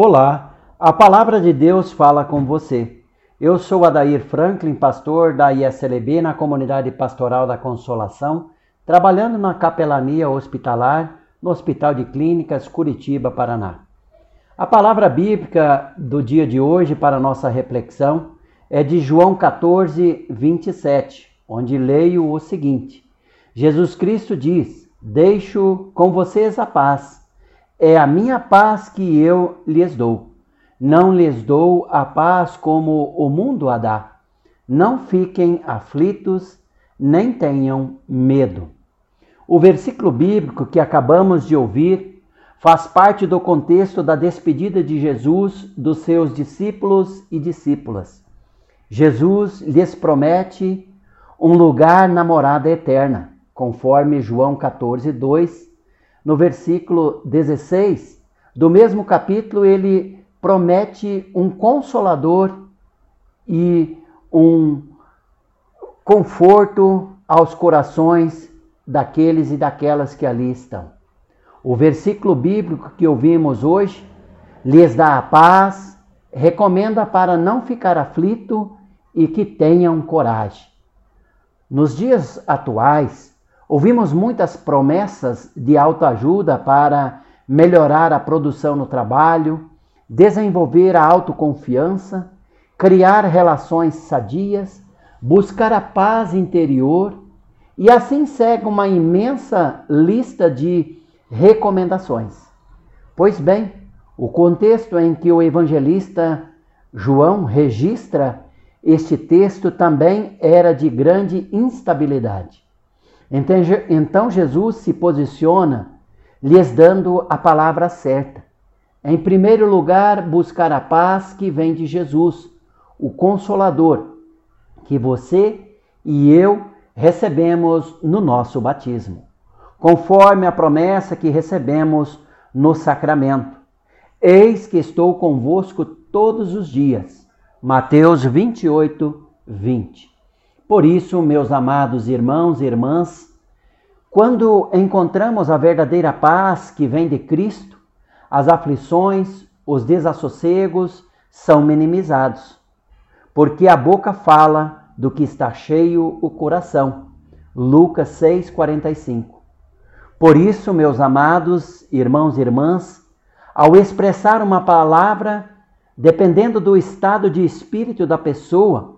Olá, a palavra de Deus fala com você. Eu sou Adair Franklin, pastor da ISLB na comunidade pastoral da Consolação, trabalhando na capelania hospitalar no Hospital de Clínicas Curitiba, Paraná. A palavra bíblica do dia de hoje para nossa reflexão é de João 14, 27, onde leio o seguinte: Jesus Cristo diz: Deixo com vocês a paz é a minha paz que eu lhes dou. Não lhes dou a paz como o mundo a dá. Não fiquem aflitos, nem tenham medo. O versículo bíblico que acabamos de ouvir faz parte do contexto da despedida de Jesus dos seus discípulos e discípulas. Jesus lhes promete um lugar na morada eterna, conforme João 14, 2 no versículo 16 do mesmo capítulo, ele promete um consolador e um conforto aos corações daqueles e daquelas que ali estão. O versículo bíblico que ouvimos hoje lhes dá a paz, recomenda para não ficar aflito e que tenham coragem. Nos dias atuais, Ouvimos muitas promessas de autoajuda para melhorar a produção no trabalho, desenvolver a autoconfiança, criar relações sadias, buscar a paz interior, e assim segue uma imensa lista de recomendações. Pois bem, o contexto em que o evangelista João registra este texto também era de grande instabilidade. Então Jesus se posiciona lhes dando a palavra certa. Em primeiro lugar, buscar a paz que vem de Jesus, o Consolador, que você e eu recebemos no nosso batismo, conforme a promessa que recebemos no sacramento. Eis que estou convosco todos os dias. Mateus 28, 20. Por isso, meus amados irmãos e irmãs, quando encontramos a verdadeira paz que vem de Cristo, as aflições, os desassossegos são minimizados, porque a boca fala do que está cheio o coração. Lucas 6:45. Por isso, meus amados irmãos e irmãs, ao expressar uma palavra, dependendo do estado de espírito da pessoa,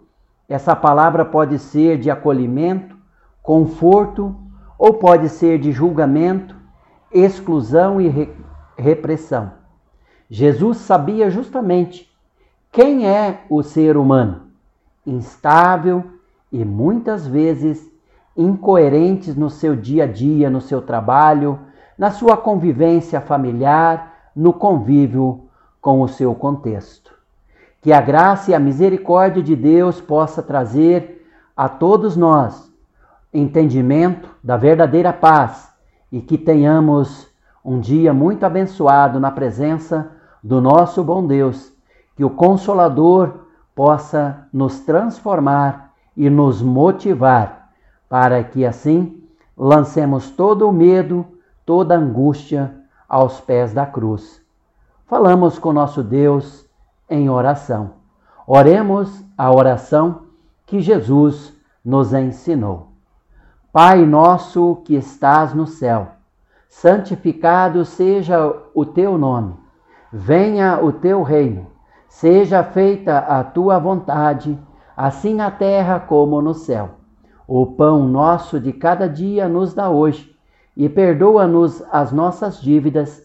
essa palavra pode ser de acolhimento, conforto ou pode ser de julgamento, exclusão e re repressão. Jesus sabia justamente quem é o ser humano, instável e muitas vezes incoerentes no seu dia a dia, no seu trabalho, na sua convivência familiar, no convívio com o seu contexto. Que a graça e a misericórdia de Deus possa trazer a todos nós entendimento da verdadeira paz e que tenhamos um dia muito abençoado na presença do nosso bom Deus, que o Consolador possa nos transformar e nos motivar para que assim lancemos todo o medo, toda a angústia aos pés da cruz. Falamos com nosso Deus em oração. Oremos a oração que Jesus nos ensinou. Pai nosso que estás no céu, santificado seja o teu nome. Venha o teu reino. Seja feita a tua vontade, assim na terra como no céu. O pão nosso de cada dia nos dá hoje, e perdoa-nos as nossas dívidas,